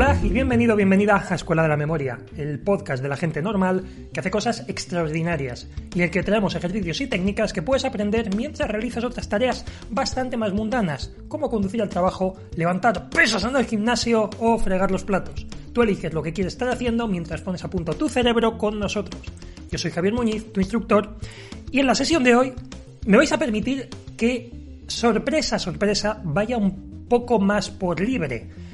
Hola y bienvenido, bienvenida a Escuela de la Memoria, el podcast de la gente normal que hace cosas extraordinarias y el que traemos ejercicios y técnicas que puedes aprender mientras realizas otras tareas bastante más mundanas, como conducir al trabajo, levantar pesas en el gimnasio o fregar los platos. Tú eliges lo que quieres estar haciendo mientras pones a punto tu cerebro con nosotros. Yo soy Javier Muñiz, tu instructor, y en la sesión de hoy me vais a permitir que, sorpresa, sorpresa, vaya un poco más por libre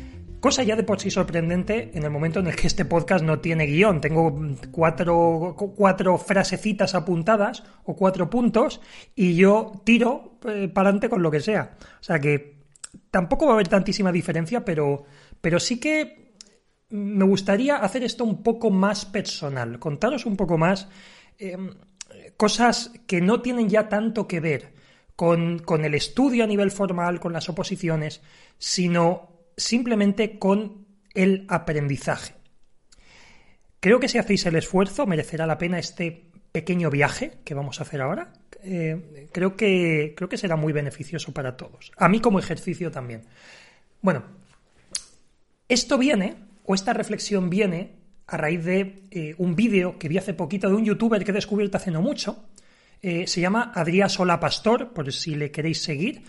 Cosa ya de por sí sorprendente en el momento en el que este podcast no tiene guion. Tengo cuatro, cuatro frasecitas apuntadas o cuatro puntos y yo tiro eh, para adelante con lo que sea. O sea que tampoco va a haber tantísima diferencia, pero, pero sí que me gustaría hacer esto un poco más personal, contaros un poco más em, cosas que no tienen ya tanto que ver con, con el estudio a nivel formal, con las oposiciones, sino simplemente con el aprendizaje. Creo que si hacéis el esfuerzo merecerá la pena este pequeño viaje que vamos a hacer ahora. Eh, creo, que, creo que será muy beneficioso para todos. A mí como ejercicio también. Bueno, esto viene, o esta reflexión viene, a raíz de eh, un vídeo que vi hace poquito de un youtuber que he descubierto hace no mucho. Eh, se llama Adrián Sola Pastor, por si le queréis seguir.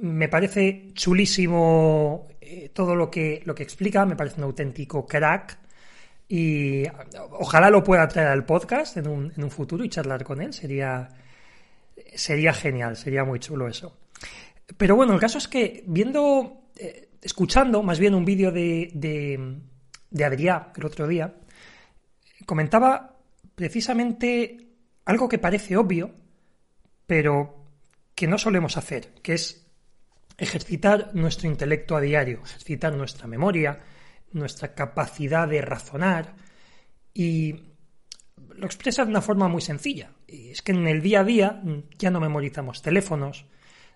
Me parece chulísimo eh, todo lo que, lo que explica, me parece un auténtico crack. Y ojalá lo pueda traer al podcast en un, en un futuro y charlar con él. Sería, sería genial, sería muy chulo eso. Pero bueno, el caso es que viendo, eh, escuchando más bien un vídeo de, de, de Adrià el otro día, comentaba precisamente algo que parece obvio, pero que no solemos hacer, que es ejercitar nuestro intelecto a diario, ejercitar nuestra memoria, nuestra capacidad de razonar y lo expresa de una forma muy sencilla. Es que en el día a día ya no memorizamos teléfonos,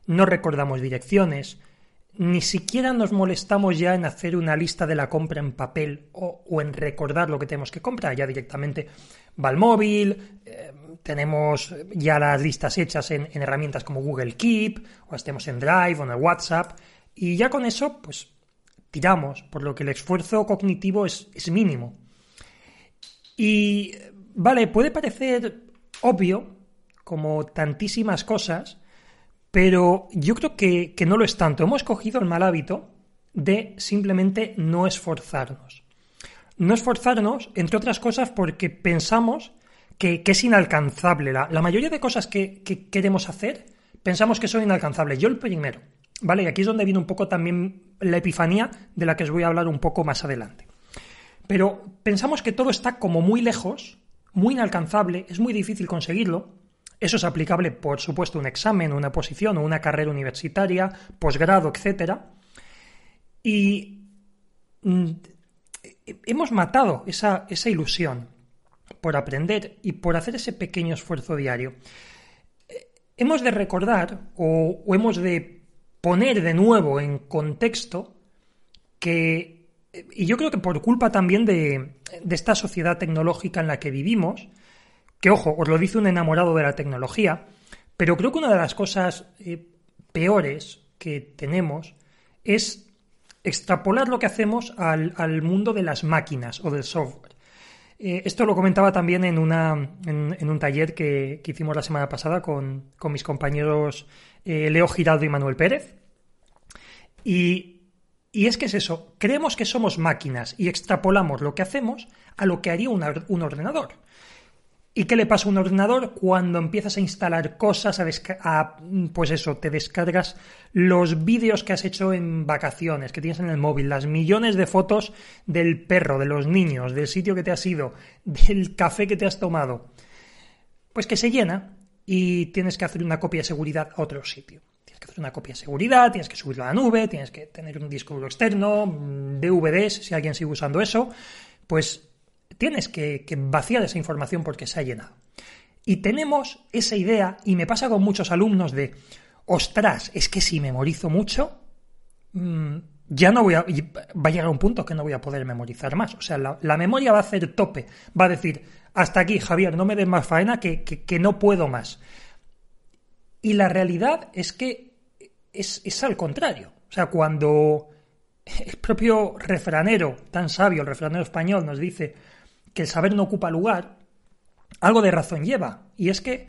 no recordamos direcciones, ni siquiera nos molestamos ya en hacer una lista de la compra en papel o, en recordar lo que tenemos que comprar, ya directamente va al móvil, eh, tenemos ya las listas hechas en, herramientas como Google Keep, o estemos en Drive o en el WhatsApp, y ya con eso, pues tiramos, por lo que el esfuerzo cognitivo es, mínimo. Y, vale, puede parecer obvio, como tantísimas cosas, pero yo creo que, que no lo es tanto. Hemos cogido el mal hábito de simplemente no esforzarnos. No esforzarnos, entre otras cosas, porque pensamos que, es inalcanzable. La, mayoría de cosas que, queremos hacer pensamos que son inalcanzables. Yo el primero, ¿vale? Y aquí es donde viene un poco también la epifanía de la que os voy a hablar un poco más adelante. Pero pensamos que todo está como muy lejos, muy inalcanzable, es muy difícil conseguirlo. Eso es aplicable, por supuesto, a un examen, una posición o una carrera universitaria, posgrado, etc. Y mm, hemos matado esa, esa ilusión por aprender y por hacer ese pequeño esfuerzo diario. Eh, hemos de recordar o, hemos de poner de nuevo en contexto que, y yo creo que por culpa también de, esta sociedad tecnológica en la que vivimos, que ojo, os lo dice un enamorado de la tecnología, pero creo que una de las cosas eh, peores que tenemos es extrapolar lo que hacemos al, al, mundo de las máquinas o del software. Eh, esto lo comentaba también en, una, en, un taller que, hicimos la semana pasada con, mis compañeros eh, Leo Giraldo y Manuel Pérez. Y, es que es eso, creemos que somos máquinas y extrapolamos lo que hacemos a lo que haría un ordenador. ¿Y qué le pasa a un ordenador cuando empiezas a instalar cosas, a, pues eso, te descargas los vídeos que has hecho en vacaciones, que tienes en el móvil, las millones de fotos del perro, de los niños, del sitio que te has ido, del café que te has tomado? Pues que se llena y tienes que hacer una copia de seguridad a otro sitio. Tienes que hacer una copia de seguridad, tienes que subirlo a la nube, tienes que tener un disco duro externo, DVDs, si alguien sigue usando eso, pues tienes que, vaciar esa información porque se ha llenado. Y tenemos esa idea, y me pasa con muchos alumnos de, ostras, es que si memorizo mucho, mm, ya no voy a, va a llegar un punto que no voy a poder memorizar más. O sea, la, memoria va a hacer tope, va a decir, hasta aquí, Javier, no me des más faena que, que, no puedo más. Y la realidad es que es, es, al contrario. O sea, cuando el propio refranero, tan sabio, el refranero español, nos dice que el saber no ocupa lugar, algo de razón lleva. Y es que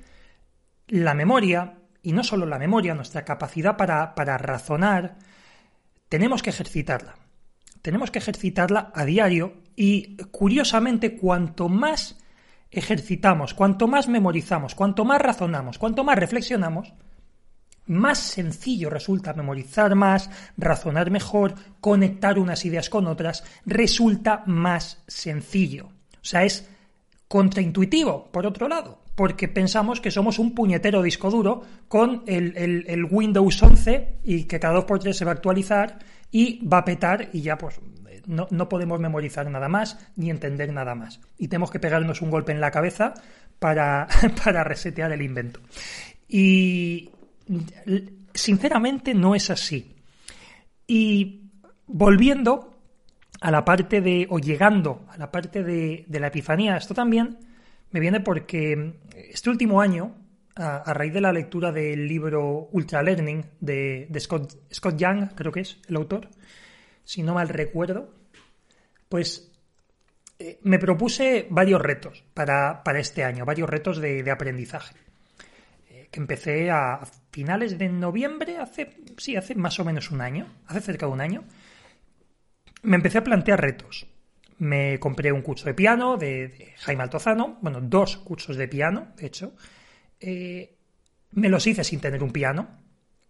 la memoria, y no solo la memoria, nuestra capacidad para, para razonar, tenemos que ejercitarla. Tenemos que ejercitarla a diario y, curiosamente, cuanto más ejercitamos, cuanto más memorizamos, cuanto más razonamos, cuanto más reflexionamos, más sencillo resulta memorizar más, razonar mejor, conectar unas ideas con otras, resulta más sencillo. O sea, es contraintuitivo, por otro lado, porque pensamos que somos un puñetero disco duro con el, Windows 11 y que cada dos por tres se va a actualizar y va a petar y ya pues no, no, podemos memorizar nada más ni entender nada más. Y tenemos que pegarnos un golpe en la cabeza para, para resetear el invento. Y, sinceramente no es así. Y volviendo a la parte de, o llegando a la parte de, la epifanía, esto también me viene porque este último año, a, raíz de la lectura del libro Ultra Learning de, Scott, Scott Young, creo que es el autor, si no mal recuerdo, pues eh, me propuse varios retos para, este año, varios retos de aprendizaje. Que empecé a finales de noviembre, hace, sí, hace más o menos un año, hace cerca de un año, me empecé a plantear retos. Me compré un curso de piano de, Jaime Altozano, bueno, dos cursos de piano, de hecho. Eh, me los hice sin tener un piano.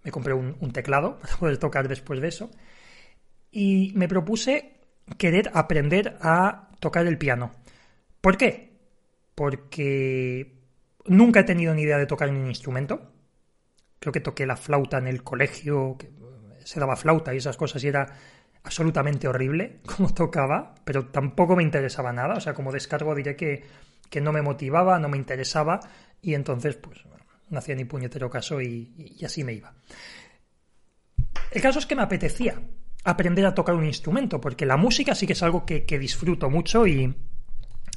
Me compré un, teclado para poder tocar después de eso. Y me propuse querer aprender a tocar el piano. ¿Por qué? Porque Nunca he tenido ni idea de tocar un instrumento. Creo que toqué la flauta en el colegio, se daba flauta y esas cosas y era absolutamente horrible como tocaba, pero tampoco me interesaba nada. O sea, como descargo diré que, que no me motivaba, no me interesaba y entonces pues no hacía ni puñetero caso y, así me iba. El caso es que me apetecía aprender a tocar un instrumento, porque la música sí que es algo que disfruto mucho y,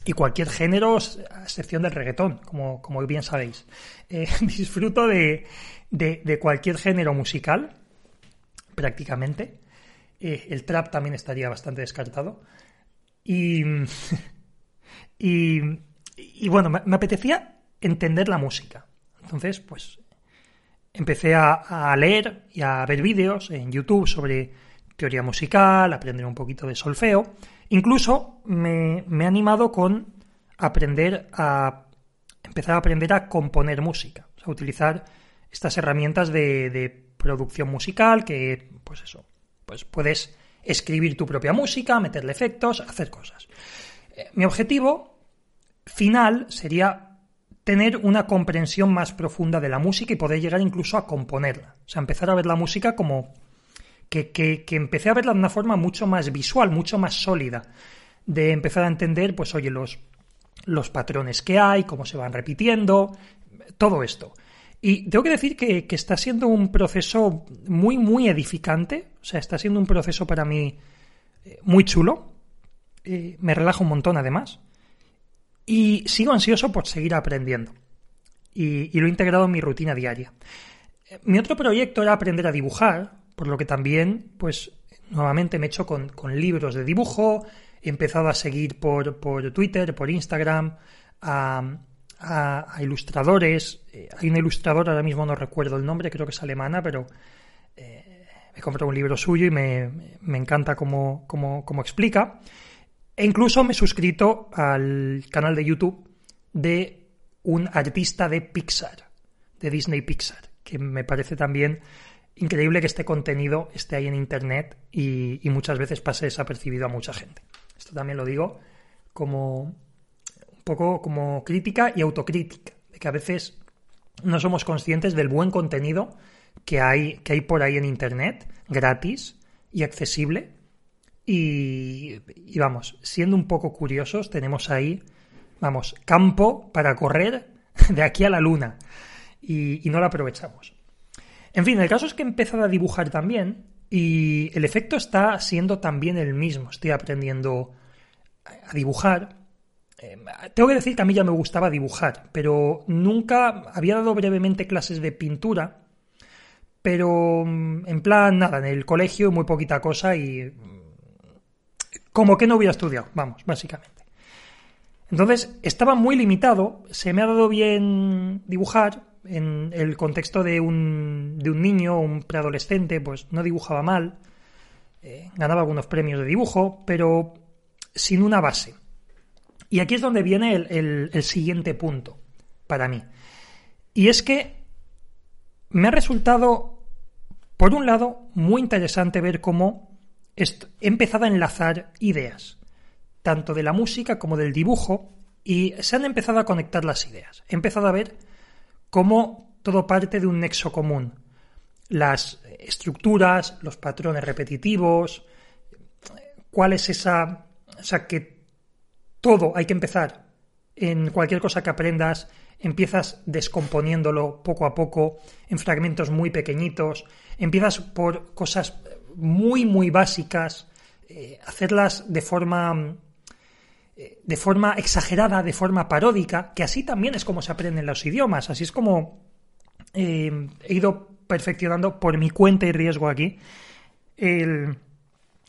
y cualquier género, a excepción del reggaetón, como, como bien sabéis. Eh, disfruto de, de, cualquier género musical, prácticamente. Eh, el trap también estaría bastante descartado. Y, y, bueno, me, apetecía entender la música. Entonces, pues empecé a, leer y a ver vídeos en YouTube sobre teoría musical, aprender un poquito de solfeo Incluso me, he animado con aprender a empezar a aprender a componer música, o sea, utilizar estas herramientas de, producción musical que, pues eso, pues puedes escribir tu propia música, meterle efectos, hacer cosas. Eh, mi objetivo final sería tener una comprensión más profunda de la música y poder llegar incluso a componerla. O sea, empezar a ver la música como que, empecé a verla de una forma mucho más visual, mucho más sólida, de empezar a entender, pues oye, los, los patrones que hay, cómo se van repitiendo, todo esto. Y tengo que decir que, está siendo un proceso muy, muy edificante, o sea, está siendo un proceso para mí eh, muy chulo, eh, me relaja un montón además, y sigo ansioso por seguir aprendiendo. Y, lo he integrado en mi rutina diaria. Eh, mi otro proyecto era aprender a dibujar, por lo que también, pues, nuevamente me he hecho con, libros de dibujo, he empezado a seguir por, por Twitter, por Instagram, a, ilustradores. Eh, hay una ilustradora, ahora mismo no recuerdo el nombre, creo que es alemana, pero eh, me comprado un libro suyo y me, encanta cómo, explica. E incluso me he suscrito al canal de YouTube de un artista de Pixar, de Disney Pixar, que me parece también increíble que este contenido esté ahí en Internet y, muchas veces pase desapercibido a mucha gente. Esto también lo digo como un poco como crítica y autocrítica, de que a veces no somos conscientes del buen contenido que hay, que hay por ahí en Internet, gratis y accesible. Y, vamos, siendo un poco curiosos, tenemos ahí, vamos, campo para correr de aquí a la luna y no lo aprovechamos. En fin, el caso es que he empezado a dibujar también y el efecto está siendo también el mismo. Estoy aprendiendo a dibujar. Eh, tengo que decir que a mí ya me gustaba dibujar, pero nunca había dado brevemente clases de pintura, pero mm, en plan, nada, en el colegio muy poquita cosa y como que no hubiera estudiado, vamos, básicamente. Entonces, estaba muy limitado, se me ha dado bien dibujar, en el contexto de un, de un niño, un preadolescente, pues no dibujaba mal, eh, ganaba algunos premios de dibujo, pero sin una base. Y aquí es donde viene el siguiente punto para mí. Y es que me ha resultado, por un lado, muy interesante ver cómo he empezado a enlazar ideas, tanto de la música como del dibujo, y se han empezado a conectar las ideas. He empezado a ver cómo todo parte de un nexo común. Las estructuras, los patrones repetitivos, cuál es esa... O sea, que todo hay que empezar en cualquier cosa que aprendas, empiezas descomponiéndolo poco a poco en fragmentos muy pequeñitos, empiezas por cosas muy, muy básicas, eh, hacerlas de forma eh, de forma exagerada, de forma paródica, que así también es como se aprenden los idiomas, así es como eh, he ido perfeccionando por mi cuenta y riesgo aquí el,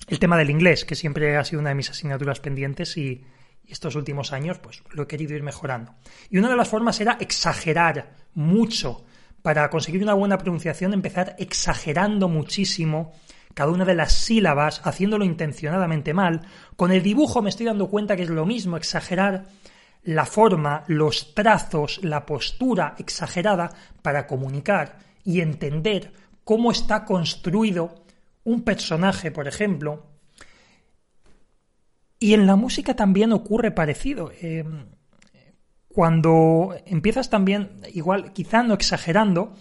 el, tema del inglés, que siempre ha sido una de mis asignaturas pendientes y, estos últimos años pues lo he querido ir mejorando. Y una de las formas era exagerar mucho. Para conseguir una buena pronunciación, empezar exagerando muchísimo cada una de las sílabas, haciéndolo intencionadamente mal. Con el dibujo me estoy dando cuenta que es lo mismo, exagerar la forma, los trazos, la postura exagerada para comunicar y entender cómo está construido un personaje, por ejemplo. Y en la música también ocurre parecido. Eh, cuando empiezas también, igual, quizá no exagerando,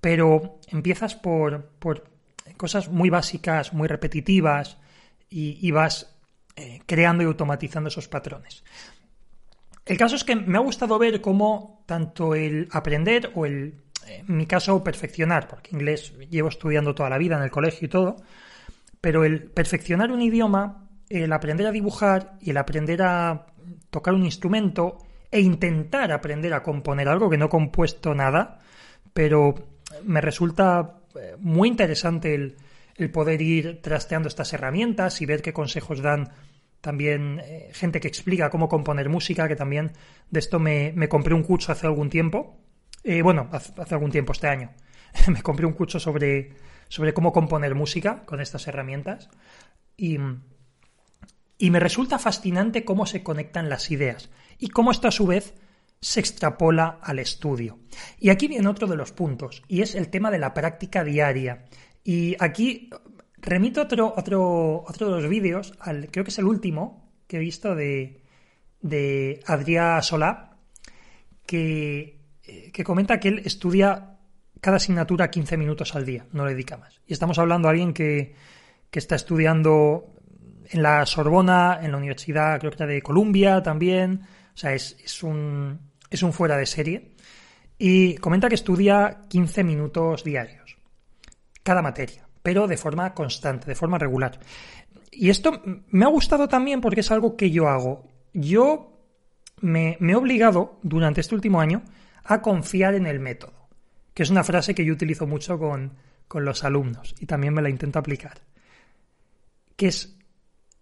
pero empiezas por, cosas muy básicas, muy repetitivas, y, vas eh, creando y automatizando esos patrones. El caso es que me ha gustado ver cómo tanto el aprender o el, en mi caso, perfeccionar, porque inglés llevo estudiando toda la vida en el colegio y todo, pero el perfeccionar un idioma, el aprender a dibujar y el aprender a tocar un instrumento e intentar aprender a componer algo que no he compuesto nada, pero me resulta eh, muy interesante el, poder ir trasteando estas herramientas y ver qué consejos dan también eh, gente que explica cómo componer música, que también de esto me, compré un curso hace algún tiempo, eh, bueno, hace, algún tiempo, este año, me compré un curso sobre, sobre cómo componer música con estas herramientas y, y me resulta fascinante cómo se conectan las ideas y cómo esto a su vez se extrapola al estudio. Y aquí viene otro de los puntos, y es el tema de la práctica diaria. Y aquí remito otro, otro, otro de los vídeos, al, creo que es el último que he visto de, de Adrià Solá, que, eh, que comenta que él estudia cada asignatura 15 minutos al día, no le dedica más. Y estamos hablando de alguien que, que está estudiando en la Sorbona, en la Universidad, creo que de Columbia también. O sea, es, es un, es un fuera de serie, y comenta que estudia 15 minutos diarios, cada materia, pero de forma constante, de forma regular. Y esto me ha gustado también porque es algo que yo hago. Yo me, he obligado durante este último año a confiar en el método, que es una frase que yo utilizo mucho con, los alumnos y también me la intento aplicar, que es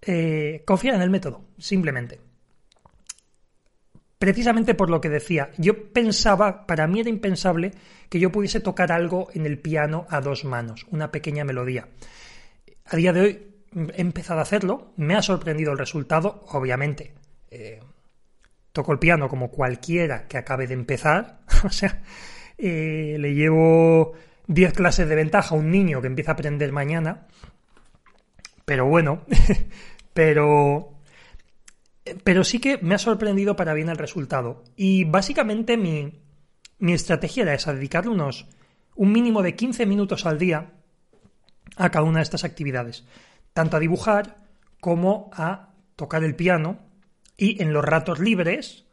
eh, confiar en el método, simplemente precisamente por lo que decía. Yo pensaba, para mí era impensable que yo pudiese tocar algo en el piano a dos manos, una pequeña melodía. A día de hoy he empezado a hacerlo, me ha sorprendido el resultado, obviamente. Eh, toco el piano como cualquiera que acabe de empezar, o sea, eh, le llevo 10 clases de ventaja a un niño que empieza a aprender mañana, pero bueno, pero pero sí que me ha sorprendido para bien el resultado. Y básicamente mi, mi estrategia era esa, dedicarle unos un mínimo de 15 minutos al día a cada una de estas actividades, tanto a dibujar como a tocar el piano y en los ratos libres,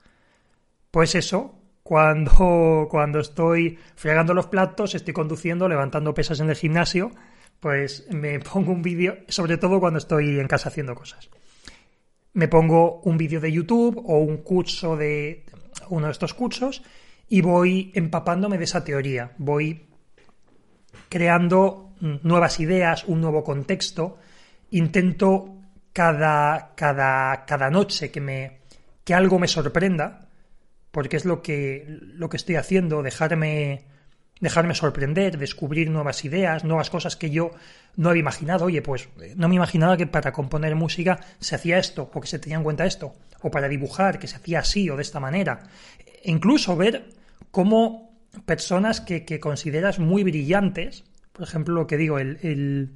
pues eso, cuando, cuando estoy fregando los platos, estoy conduciendo, levantando pesas en el gimnasio, pues me pongo un vídeo, sobre todo cuando estoy en casa haciendo cosas. Me pongo un vídeo de YouTube o un curso de uno de estos cursos y voy empapándome de esa teoría, voy creando nuevas ideas, un nuevo contexto, intento cada, cada, cada noche que, me, que algo me sorprenda, porque es lo que, lo que estoy haciendo, dejarme, dejarme sorprender, descubrir nuevas ideas, nuevas cosas que yo no había imaginado. Oye, pues no me imaginaba que para componer música se hacía esto, o que se tenía en cuenta esto, o para dibujar que se hacía así o de esta manera. E incluso ver cómo personas que, que consideras muy brillantes, por ejemplo, lo que digo, el, el,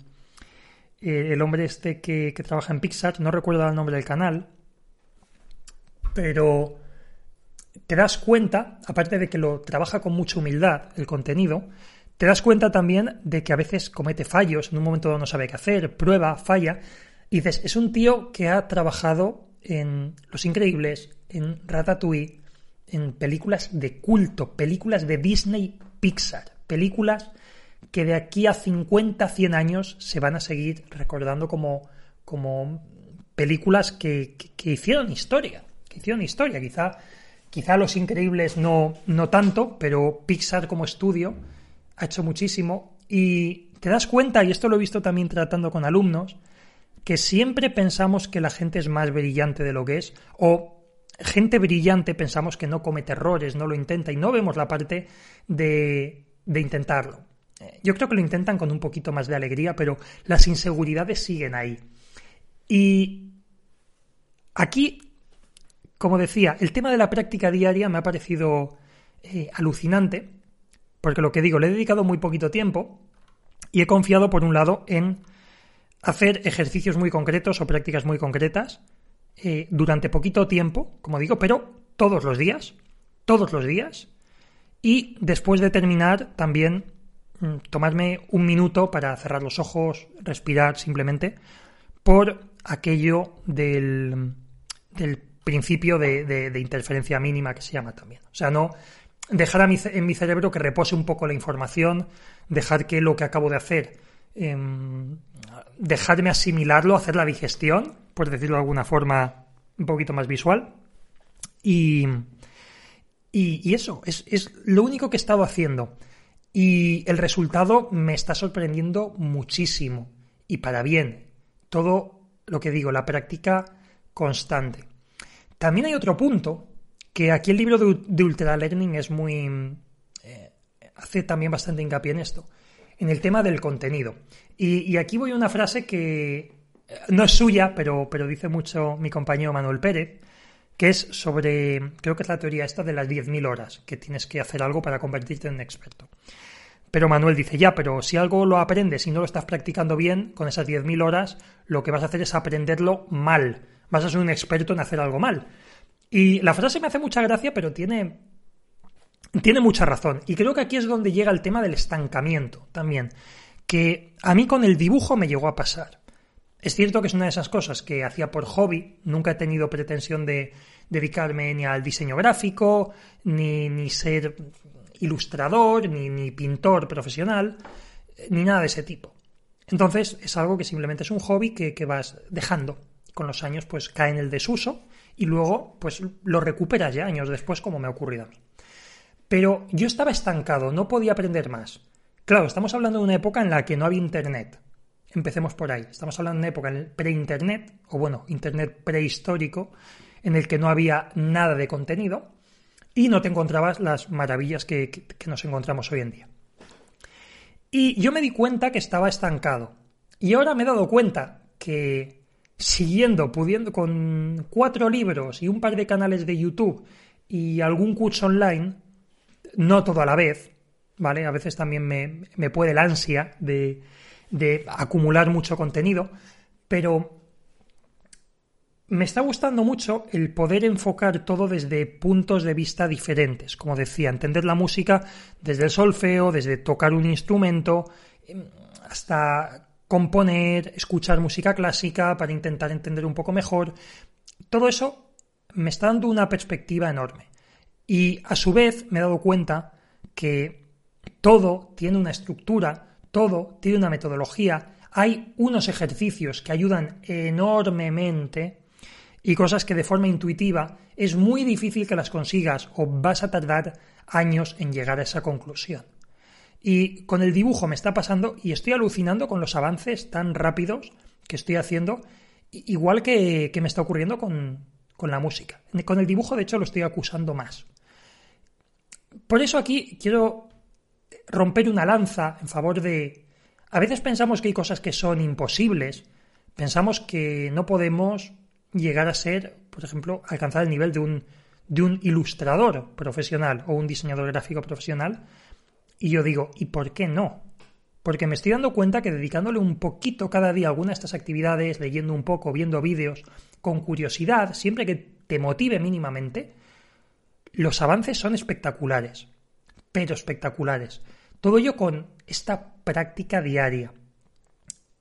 el hombre este que, que, trabaja en Pixar, no recuerdo el nombre del canal, pero te das cuenta, aparte de que lo trabaja con mucha humildad el contenido, te das cuenta también de que a veces comete fallos, en un momento no sabe qué hacer, prueba, falla, y dices, es un tío que ha trabajado en Los Increíbles, en Ratatouille, en películas de culto, películas de Disney Pixar, películas que de aquí a 50, 100 años se van a seguir recordando como, como películas que, que, que hicieron historia, que hicieron historia, quizá Quizá Los Increíbles no, no tanto, pero Pixar como estudio ha hecho muchísimo y te das cuenta, y esto lo he visto también tratando con alumnos, que siempre pensamos que la gente es más brillante de lo que es, o gente brillante pensamos que no comete errores, no lo intenta, y no vemos la parte de, de intentarlo. Yo creo que lo intentan con un poquito más de alegría, pero las inseguridades siguen ahí. Y aquí como decía, el tema de la práctica diaria me ha parecido eh, alucinante, porque lo que digo, le he dedicado muy poquito tiempo y he confiado, por un lado, en hacer ejercicios muy concretos o prácticas muy concretas eh, durante poquito tiempo, como digo, pero todos los días, todos los días, y después de terminar también mm, tomarme un minuto para cerrar los ojos, respirar simplemente, por aquello del, del principio de, interferencia mínima que se llama también. O sea, no dejar a mi, en mi cerebro que repose un poco la información, dejar que lo que acabo de hacer, em, dejarme asimilarlo, hacer la digestión, por decirlo de alguna forma un poquito más visual. Y, eso, es, es lo único que he estado haciendo. Y el resultado me está sorprendiendo muchísimo. Y para bien. Todo lo que digo, la práctica constante. También hay otro punto, que aquí el libro de, de Ultra Learning es muy... Eh, hace también bastante hincapié en esto, en el tema del contenido. Y, aquí voy a una frase que eh, no es suya, pero, pero dice mucho mi compañero Manuel Pérez, que es sobre, creo que es la teoría esta de las 10.000 horas, que tienes que hacer algo para convertirte en experto. Pero Manuel dice, ya, pero si algo lo aprendes y no lo estás practicando bien, con esas 10.000 horas, lo que vas a hacer es aprenderlo mal vas a ser un experto en hacer algo mal. Y la frase me hace mucha gracia, pero tiene, tiene mucha razón. Y creo que aquí es donde llega el tema del estancamiento también, que a mí con el dibujo me llegó a pasar. Es cierto que es una de esas cosas que hacía por hobby, nunca he tenido pretensión de dedicarme ni al diseño gráfico, ni, ni ser ilustrador, ni, ni pintor profesional, ni nada de ese tipo. Entonces es algo que simplemente es un hobby que, que vas dejando con los años pues cae en el desuso y luego pues lo recuperas ya años después como me ha ocurrido a mí. Pero yo estaba estancado, no podía aprender más. Claro, estamos hablando de una época en la que no había internet. Empecemos por ahí. Estamos hablando de una época pre-internet, o bueno, internet prehistórico, en el que no había nada de contenido y no te encontrabas las maravillas que, nos encontramos hoy en día. Y yo me di cuenta que estaba estancado. Y ahora me he dado cuenta que siguiendo, pudiendo, con cuatro libros y un par de canales de YouTube y algún curso online, no todo a la vez, ¿vale? A veces también me, me puede la ansia de, de acumular mucho contenido, pero me está gustando mucho el poder enfocar todo desde puntos de vista diferentes. Como decía, entender la música desde el solfeo, desde tocar un instrumento, hasta componer, escuchar música clásica para intentar entender un poco mejor. Todo eso me está dando una perspectiva enorme. Y a su vez me he dado cuenta que todo tiene una estructura, todo tiene una metodología, hay unos ejercicios que ayudan enormemente y cosas que de forma intuitiva es muy difícil que las consigas o vas a tardar años en llegar a esa conclusión. Y con el dibujo me está pasando y estoy alucinando con los avances tan rápidos que estoy haciendo igual que, me está ocurriendo con, con la música. Con el dibujo, de hecho, lo estoy acusando más. Por eso aquí quiero romper una lanza en favor de... A veces pensamos que hay cosas que son imposibles, pensamos que no podemos llegar a ser, por ejemplo, alcanzar el nivel de un, de un ilustrador profesional o un diseñador gráfico profesional. Y yo digo, ¿y por qué no? Porque me estoy dando cuenta que dedicándole un poquito cada día a alguna de estas actividades, leyendo un poco, viendo vídeos, con curiosidad, siempre que te motive mínimamente, los avances son espectaculares, pero espectaculares. Todo ello con esta práctica diaria.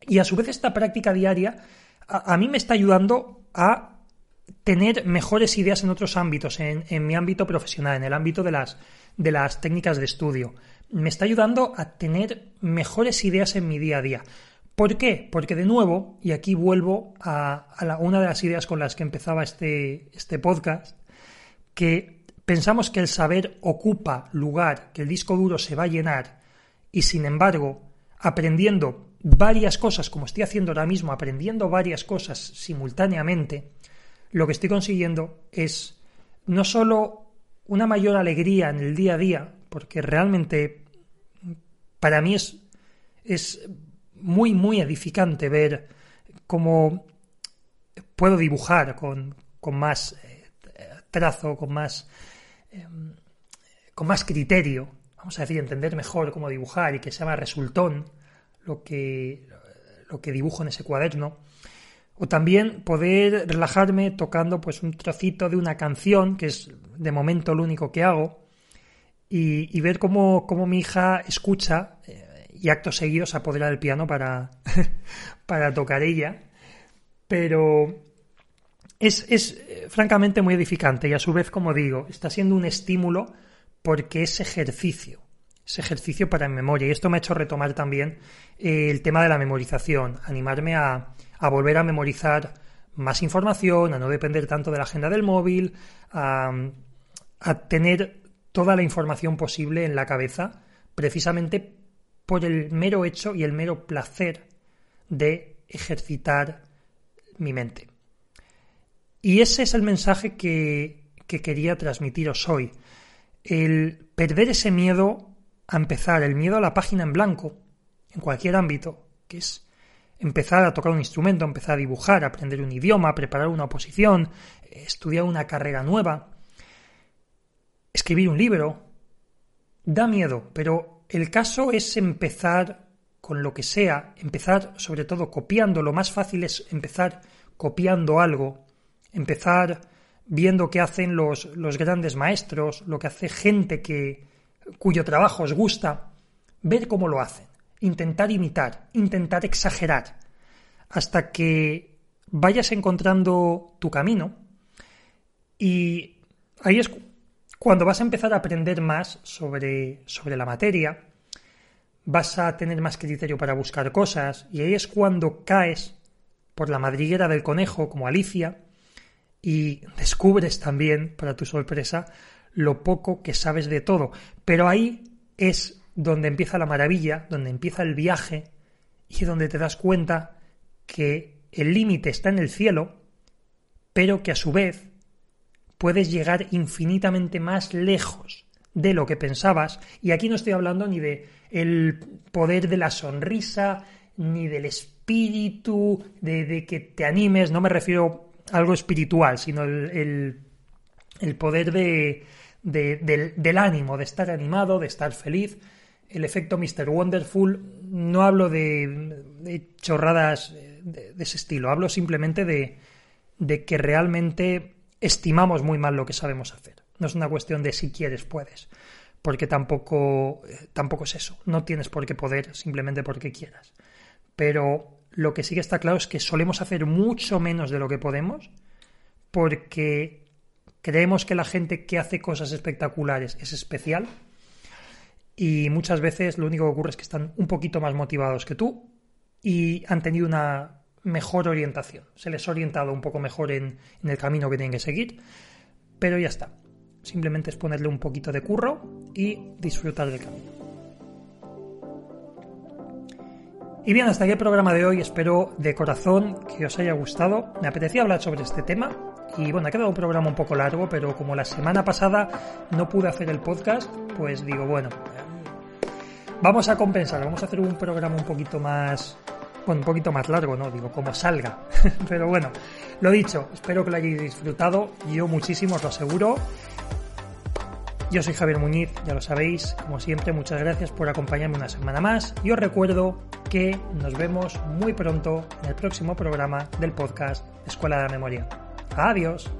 Y a su vez esta práctica diaria a, mí me está ayudando a tener mejores ideas en otros ámbitos, en, mi ámbito profesional, en el ámbito de las, de las técnicas de estudio. Me está ayudando a tener mejores ideas en mi día a día. ¿Por qué? Porque de nuevo, y aquí vuelvo a, una de las ideas con las que empezaba este, este podcast, que Pensamos que el saber ocupa lugar, que el disco duro se va a llenar y sin embargo, aprendiendo varias cosas, como estoy haciendo ahora mismo, aprendiendo varias cosas simultáneamente, lo que estoy consiguiendo es no solo una mayor alegría en el día a día, porque realmente para mí es, es muy, muy edificante ver cómo puedo dibujar con, con más eh, trazo, con más Em, con más criterio, vamos a decir, entender mejor cómo dibujar y que sea más resultón lo que, lo que dibujo en ese cuaderno. O también poder relajarme tocando pues un trocito de una canción, que es de momento lo único que hago, y, ver cómo, cómo, mi hija escucha eh, y acto seguido se apodera del piano para, para tocar ella. Pero es, es eh, francamente muy edificante y a su vez, como digo, está siendo un estímulo porque es ejercicio, es ejercicio para memoria. Y esto me ha hecho retomar también eh, el tema de la memorización, animarme a, a, volver a memorizar más información, a no depender tanto de la agenda del móvil, a tener toda la información posible en la cabeza, precisamente por el mero hecho y el mero placer de ejercitar mi mente. Y ese es el mensaje que, quería transmitiros hoy. El perder ese miedo a empezar, el miedo a la página en blanco, en cualquier ámbito, que es empezar a tocar un instrumento, empezar a dibujar, aprender un idioma, preparar una oposición, estudiar una carrera nueva, escribir un libro. Da miedo, pero el caso es empezar con lo que sea, empezar sobre todo copiando. Lo más fácil es empezar copiando algo empezar viendo qué hacen los, los grandes maestros, lo que hace gente que, cuyo trabajo os gusta, ver cómo lo hacen, intentar imitar, intentar exagerar, hasta que vayas encontrando tu camino. Y ahí es cuando vas a empezar a aprender más sobre, sobre la materia, vas a tener más criterio para buscar cosas y ahí es cuando caes por la madriguera del conejo como Alicia y descubres también, para tu sorpresa, lo poco que sabes de todo. Pero ahí es donde empieza la maravilla, donde empieza el viaje y donde te das cuenta que el límite está en el cielo, pero que a su vez puedes llegar infinitamente más lejos de lo que pensabas. Y aquí no estoy hablando ni de el poder de la sonrisa, ni del espíritu, de, de que te animes, no me refiero algo espiritual, sino el, el, poder de, del, ánimo, de estar animado, de estar feliz. El efecto Mr. Wonderful, no hablo de, chorradas de, ese estilo, hablo simplemente de, de que realmente estimamos muy mal lo que sabemos hacer. No es una cuestión de si quieres, puedes, porque tampoco, tampoco es eso. No tienes por qué poder simplemente porque quieras. Pero lo que sí que está claro es que solemos hacer mucho menos de lo que podemos porque creemos que la gente que hace cosas espectaculares es especial y muchas veces lo único que ocurre es que están un poquito más motivados que tú y han tenido una mejor orientación. Se les ha orientado un poco mejor en, en el camino que tienen que seguir, pero ya está. Simplemente es ponerle un poquito de curro y disfrutar del camino. Y bien, hasta aquí el programa de hoy. Espero de corazón que os haya gustado. Me apetecía hablar sobre este tema. Y bueno, ha quedado un programa un poco largo, pero como la semana pasada no pude hacer el podcast, pues digo, bueno, vamos a compensar, vamos a hacer un programa un poquito más, bueno, un poquito más largo, ¿no? Digo, como salga. pero bueno, lo dicho, espero que lo hayáis disfrutado. Yo muchísimo, os lo aseguro. Yo soy Javier Muñiz, ya lo sabéis, como siempre, muchas gracias por acompañarme una semana más y os recuerdo que nos vemos muy pronto en el próximo programa del podcast Escuela de la Memoria. Adiós.